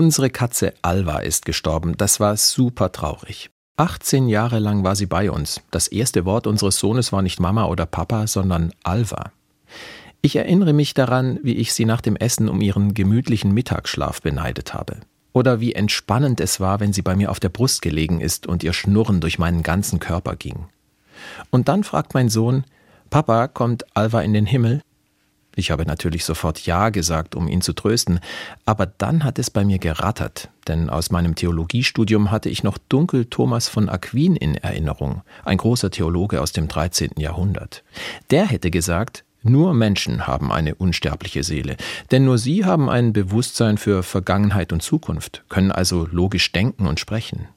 Unsere Katze Alva ist gestorben. Das war super traurig. 18 Jahre lang war sie bei uns. Das erste Wort unseres Sohnes war nicht Mama oder Papa, sondern Alva. Ich erinnere mich daran, wie ich sie nach dem Essen um ihren gemütlichen Mittagsschlaf beneidet habe. Oder wie entspannend es war, wenn sie bei mir auf der Brust gelegen ist und ihr Schnurren durch meinen ganzen Körper ging. Und dann fragt mein Sohn, Papa, kommt Alva in den Himmel? Ich habe natürlich sofort Ja gesagt, um ihn zu trösten, aber dann hat es bei mir gerattert, denn aus meinem Theologiestudium hatte ich noch dunkel Thomas von Aquin in Erinnerung, ein großer Theologe aus dem 13. Jahrhundert. Der hätte gesagt, nur Menschen haben eine unsterbliche Seele, denn nur sie haben ein Bewusstsein für Vergangenheit und Zukunft, können also logisch denken und sprechen.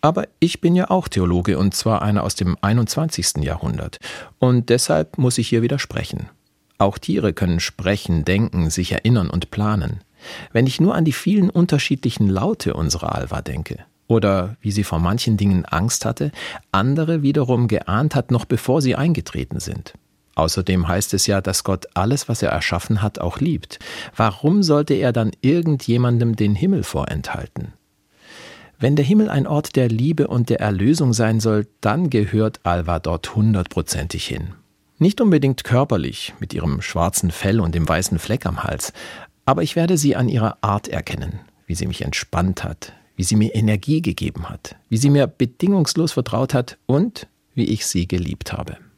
Aber ich bin ja auch Theologe und zwar einer aus dem 21. Jahrhundert, und deshalb muss ich hier widersprechen. Auch Tiere können sprechen, denken, sich erinnern und planen. Wenn ich nur an die vielen unterschiedlichen Laute unserer Alva denke, oder wie sie vor manchen Dingen Angst hatte, andere wiederum geahnt hat, noch bevor sie eingetreten sind. Außerdem heißt es ja, dass Gott alles, was er erschaffen hat, auch liebt. Warum sollte er dann irgendjemandem den Himmel vorenthalten? Wenn der Himmel ein Ort der Liebe und der Erlösung sein soll, dann gehört Alva dort hundertprozentig hin. Nicht unbedingt körperlich, mit ihrem schwarzen Fell und dem weißen Fleck am Hals, aber ich werde sie an ihrer Art erkennen, wie sie mich entspannt hat, wie sie mir Energie gegeben hat, wie sie mir bedingungslos vertraut hat und wie ich sie geliebt habe.